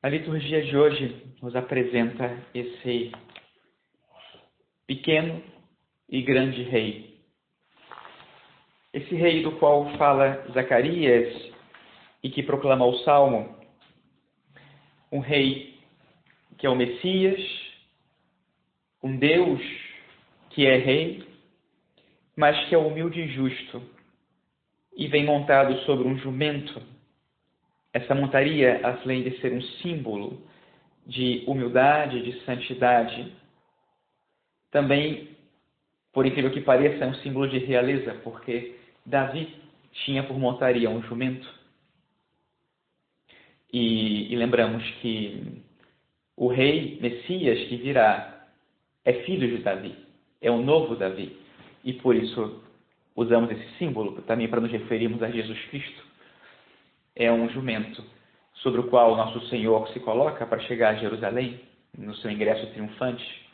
A liturgia de hoje nos apresenta esse pequeno e grande rei. Esse rei do qual fala Zacarias e que proclama o Salmo, um rei que é o Messias, um Deus que é rei, mas que é humilde e justo e vem montado sobre um jumento essa montaria, além de ser um símbolo de humildade, de santidade, também, por incrível que pareça, é um símbolo de realeza, porque Davi tinha por montaria um jumento. E, e lembramos que o rei Messias que virá é filho de Davi, é o novo Davi. E por isso usamos esse símbolo também para nos referirmos a Jesus Cristo é um jumento sobre o qual nosso Senhor se coloca para chegar a Jerusalém, no seu ingresso triunfante.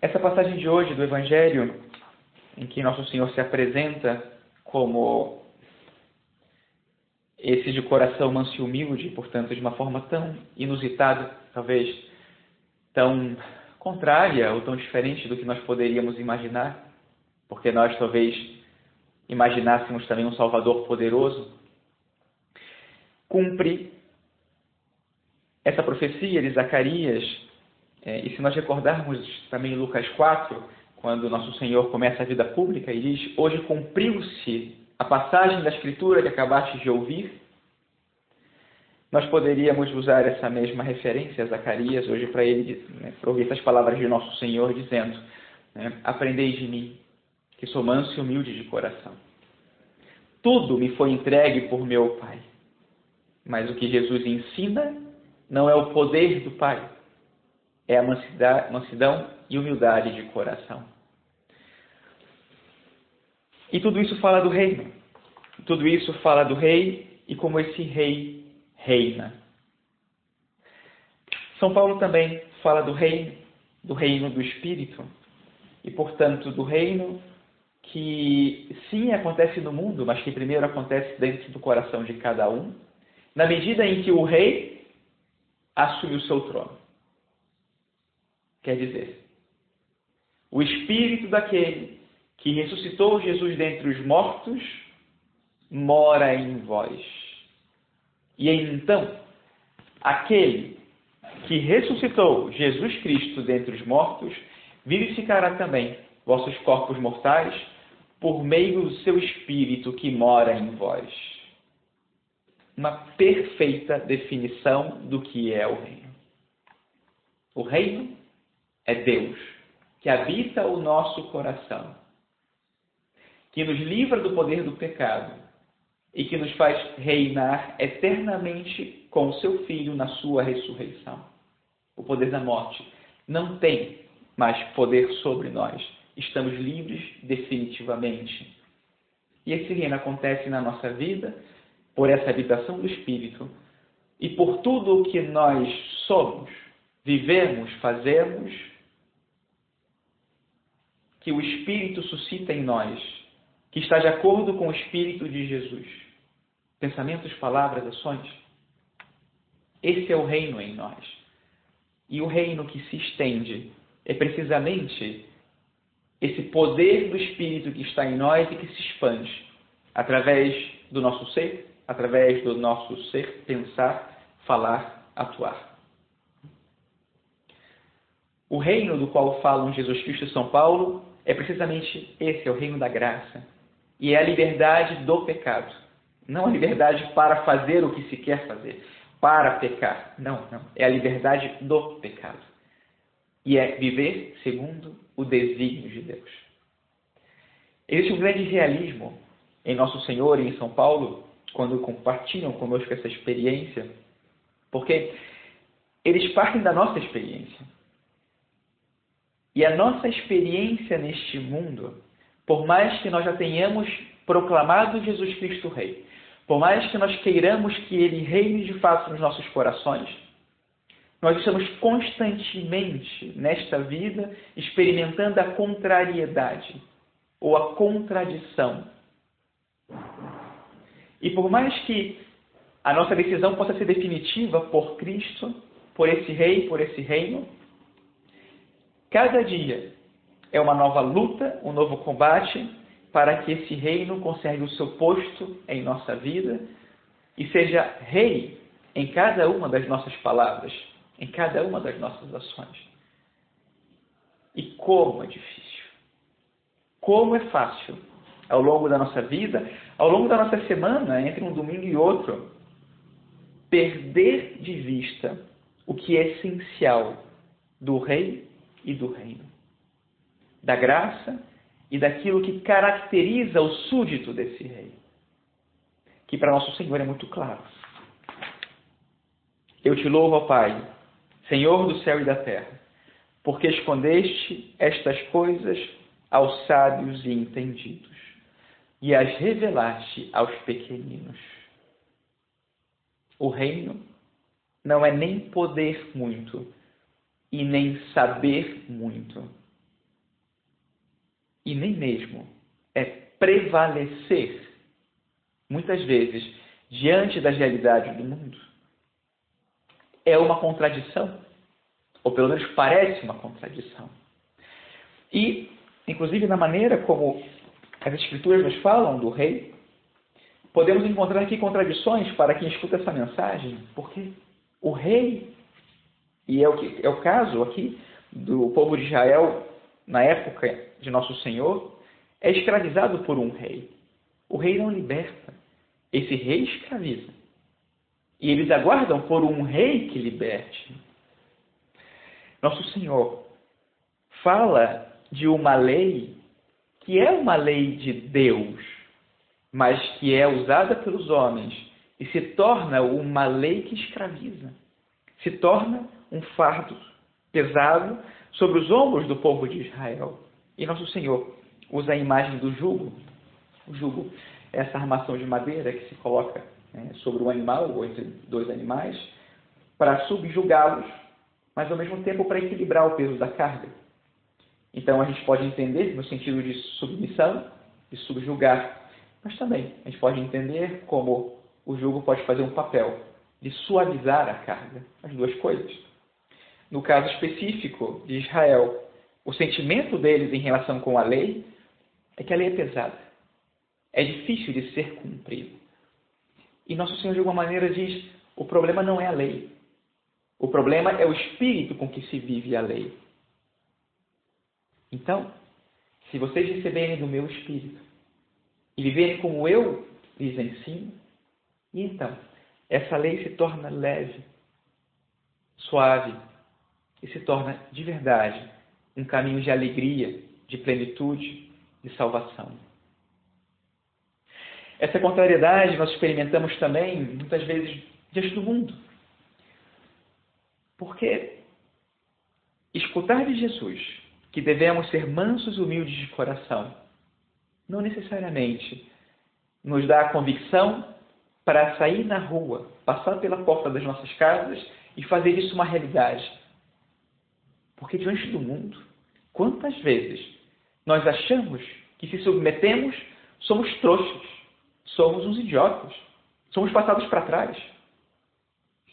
Essa passagem de hoje do Evangelho, em que nosso Senhor se apresenta como esse de coração manso e humilde, portanto, de uma forma tão inusitada, talvez tão contrária ou tão diferente do que nós poderíamos imaginar, porque nós talvez imaginássemos também um Salvador poderoso, cumpre essa profecia de Zacarias. É, e se nós recordarmos também Lucas 4, quando nosso Senhor começa a vida pública e diz: Hoje cumpriu-se a passagem da Escritura que acabaste de ouvir. Nós poderíamos usar essa mesma referência a Zacarias hoje para ele, né, ouvir essas palavras de nosso Senhor dizendo: né, Aprendei de mim, que sou manso e humilde de coração. Tudo me foi entregue por meu Pai. Mas o que Jesus ensina não é o poder do Pai, é a mansidão e humildade de coração. E tudo isso fala do reino. Tudo isso fala do rei e como esse rei reina. São Paulo também fala do reino, do reino do Espírito, e portanto do reino que sim acontece no mundo, mas que primeiro acontece dentro do coração de cada um, na medida em que o rei assume o seu trono. Quer dizer, o espírito daquele que ressuscitou Jesus dentre os mortos mora em vós. E então, aquele que ressuscitou Jesus Cristo dentre os mortos vivificará também vossos corpos mortais por meio do seu Espírito que mora em vós. Uma perfeita definição do que é o reino. O reino é Deus, que habita o nosso coração, que nos livra do poder do pecado e que nos faz reinar eternamente com o seu Filho na sua ressurreição. O poder da morte não tem mais poder sobre nós estamos livres definitivamente. E esse reino acontece na nossa vida por essa habitação do Espírito e por tudo o que nós somos, vivemos, fazemos, que o Espírito suscita em nós, que está de acordo com o Espírito de Jesus. Pensamentos, palavras, ações. Esse é o reino em nós. E o reino que se estende é precisamente esse poder do Espírito que está em nós e que se expande através do nosso ser, através do nosso ser, pensar, falar, atuar. O reino do qual falam Jesus Cristo e São Paulo é precisamente esse, é o reino da graça. E é a liberdade do pecado. Não a liberdade para fazer o que se quer fazer, para pecar. Não, não. É a liberdade do pecado. E é viver segundo o desígnio de Deus. Existe um grande realismo em Nosso Senhor e em São Paulo quando compartilham conosco essa experiência, porque eles partem da nossa experiência. E a nossa experiência neste mundo, por mais que nós já tenhamos proclamado Jesus Cristo Rei, por mais que nós queiramos que Ele reine de fato nos nossos corações, nós estamos constantemente nesta vida experimentando a contrariedade ou a contradição. E por mais que a nossa decisão possa ser definitiva por Cristo, por esse rei, por esse reino. Cada dia é uma nova luta, um novo combate para que esse reino conserve o seu posto em nossa vida e seja rei em cada uma das nossas palavras, em cada uma das nossas ações. E como é difícil. Como é fácil ao longo da nossa vida, ao longo da nossa semana, entre um domingo e outro, perder de vista o que é essencial do rei e do reino, da graça e daquilo que caracteriza o súdito desse rei, que para nosso Senhor é muito claro. Eu te louvo, ó Pai, Senhor do céu e da terra, porque escondeste estas coisas aos sábios e entendidos e as revelaste aos pequeninos. O reino não é nem poder muito e nem saber muito, e nem mesmo é prevalecer, muitas vezes, diante das realidades do mundo. É uma contradição, ou pelo menos parece uma contradição. E, inclusive, na maneira como as Escrituras nos falam do rei, podemos encontrar aqui contradições para quem escuta essa mensagem, porque o rei, e é o, que, é o caso aqui do povo de Israel na época de Nosso Senhor, é escravizado por um rei. O rei não liberta, esse rei escraviza. E eles aguardam por um rei que liberte. Nosso Senhor fala de uma lei que é uma lei de Deus, mas que é usada pelos homens e se torna uma lei que escraviza, se torna um fardo pesado sobre os ombros do povo de Israel. E nosso Senhor usa a imagem do jugo. O jugo é essa armação de madeira que se coloca né, sobre um animal ou entre dois animais para subjugá-los, mas ao mesmo tempo para equilibrar o peso da carga. Então a gente pode entender no sentido de submissão, de subjugar, mas também a gente pode entender como o jugo pode fazer um papel de suavizar a carga, as duas coisas. No caso específico de Israel, o sentimento deles em relação com a lei é que a lei é pesada, é difícil de ser cumprida. E nosso Senhor, de alguma maneira, diz: o problema não é a lei, o problema é o espírito com que se vive a lei. Então, se vocês receberem do meu Espírito e viverem como eu lhes ensino, e então essa lei se torna leve, suave e se torna de verdade um caminho de alegria, de plenitude, de salvação. Essa contrariedade nós experimentamos também, muitas vezes, diante do mundo. Porque escutar de Jesus que devemos ser mansos e humildes de coração. Não necessariamente nos dá a convicção para sair na rua, passar pela porta das nossas casas e fazer isso uma realidade. Porque diante do mundo, quantas vezes nós achamos que se submetemos, somos trouxas, somos uns idiotas, somos passados para trás.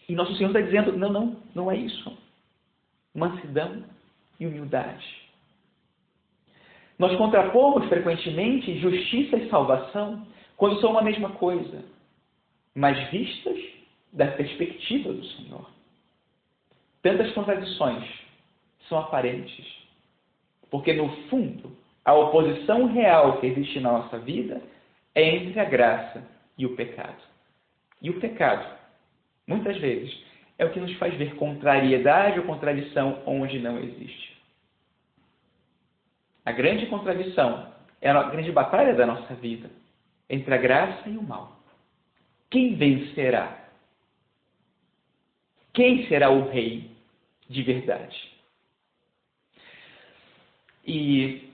E nosso Senhor está dizendo: não, não, não é isso. Mansidão e humildade. Nós contrapomos frequentemente justiça e salvação quando são uma mesma coisa, mas vistas da perspectiva do Senhor. Tantas contradições são aparentes, porque no fundo a oposição real que existe na nossa vida é entre a graça e o pecado. E o pecado, muitas vezes, é o que nos faz ver contrariedade ou contradição onde não existe. A grande contradição é a grande batalha da nossa vida entre a graça e o mal. Quem vencerá? Quem será o rei de verdade? E,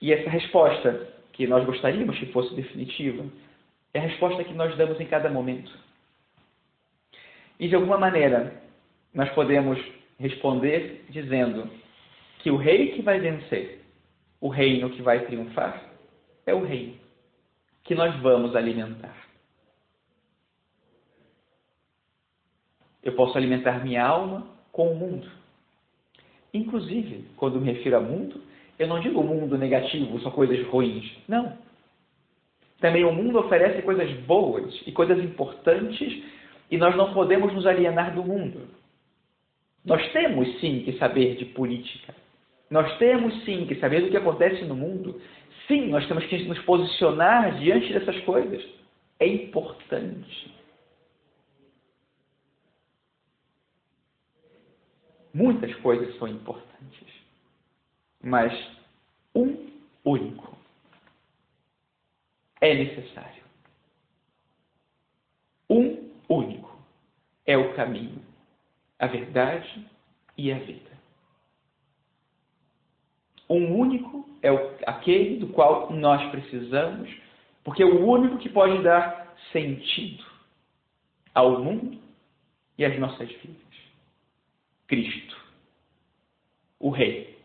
e essa resposta que nós gostaríamos que fosse definitiva é a resposta que nós damos em cada momento. E de alguma maneira nós podemos responder dizendo: que o rei que vai vencer, o reino que vai triunfar, é o reino que nós vamos alimentar. Eu posso alimentar minha alma com o mundo. Inclusive, quando me refiro a mundo, eu não digo mundo negativo, só coisas ruins. Não. Também o mundo oferece coisas boas e coisas importantes e nós não podemos nos alienar do mundo. Nós temos sim que saber de política. Nós temos sim que saber do que acontece no mundo. Sim, nós temos que nos posicionar diante dessas coisas. É importante. Muitas coisas são importantes. Mas um único é necessário. Um único é o caminho, a verdade e a vida. Um único é aquele do qual nós precisamos, porque é o único que pode dar sentido ao mundo e às nossas vidas. Cristo, o Rei,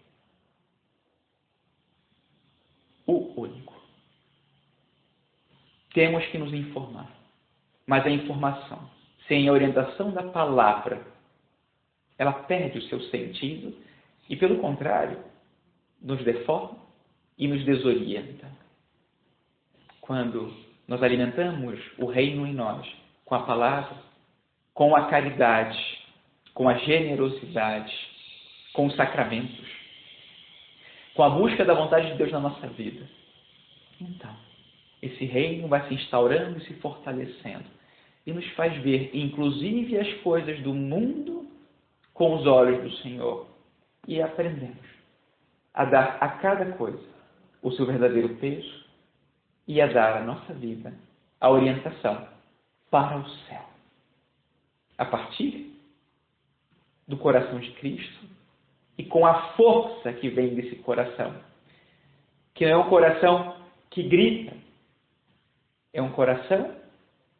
o único. Temos que nos informar, mas a informação, sem a orientação da palavra, ela perde o seu sentido e, pelo contrário, nos deforma e nos desorienta. Quando nós alimentamos o reino em nós com a palavra, com a caridade, com a generosidade, com os sacramentos, com a busca da vontade de Deus na nossa vida. Então, esse reino vai se instaurando e se fortalecendo e nos faz ver, inclusive, as coisas do mundo com os olhos do Senhor e aprendemos a dar a cada coisa o seu verdadeiro peso e a dar à nossa vida a orientação para o céu. A partir do coração de Cristo e com a força que vem desse coração. Que não é um coração que grita, é um coração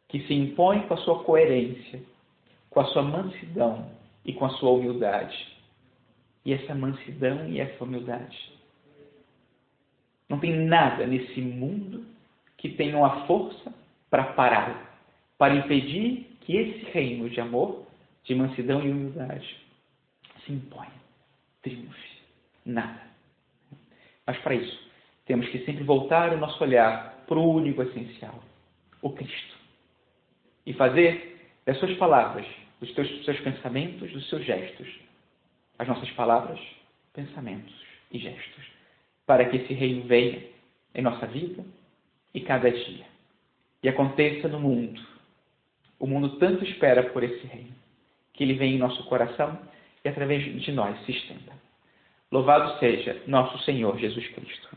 que se impõe com a sua coerência, com a sua mansidão e com a sua humildade. E essa mansidão e essa humildade. Não tem nada nesse mundo que tenha a força para parar, para impedir que esse reino de amor de mansidão e humildade, se impõe, triunfe. Nada. Mas para isso, temos que sempre voltar o nosso olhar para o único essencial, o Cristo. E fazer das suas palavras, dos seus, seus pensamentos, dos seus gestos, as nossas palavras, pensamentos e gestos, para que esse reino venha em nossa vida e cada dia. E aconteça no mundo. O mundo tanto espera por esse reino que ele vem em nosso coração e através de nós se estenda. Louvado seja nosso Senhor Jesus Cristo.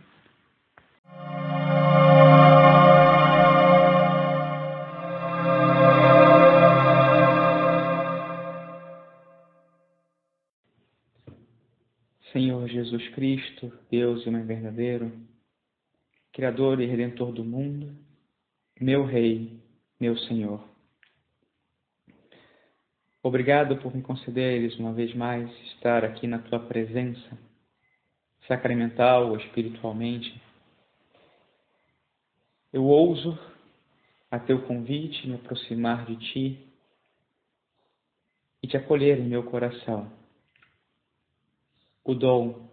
Jesus Cristo, Deus e Mãe verdadeiro, Criador e Redentor do mundo, meu Rei, meu Senhor. Obrigado por me concederes uma vez mais estar aqui na tua presença, sacramental ou espiritualmente. Eu ouso, a teu convite, me aproximar de ti e te acolher em meu coração. O dom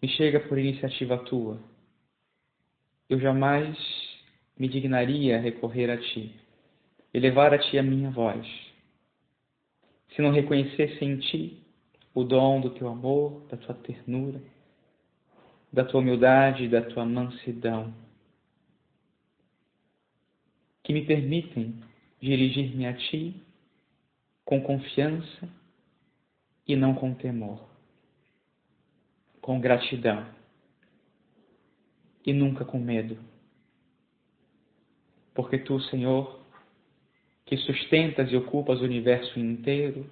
me chega por iniciativa tua. Eu jamais me dignaria recorrer a ti, elevar a ti a minha voz. Se não reconhecesse em ti o dom do teu amor, da tua ternura, da tua humildade e da tua mansidão, que me permitem dirigir-me a ti com confiança e não com temor, com gratidão e nunca com medo. Porque tu, Senhor, que sustentas e ocupas o universo inteiro,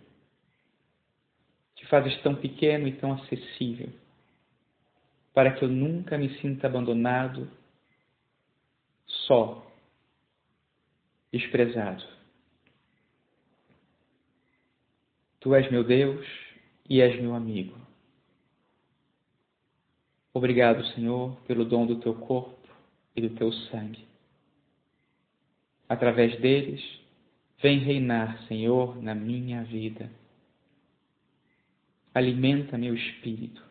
te fazes tão pequeno e tão acessível, para que eu nunca me sinta abandonado, só, desprezado. Tu és meu Deus e és meu amigo. Obrigado, Senhor, pelo dom do teu corpo e do teu sangue. Através deles, Vem reinar, Senhor, na minha vida. Alimenta meu espírito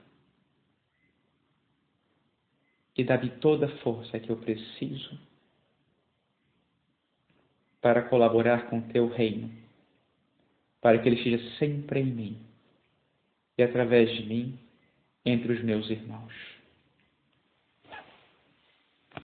e dá-me toda a força que eu preciso para colaborar com teu reino, para que ele esteja sempre em mim e através de mim entre os meus irmãos.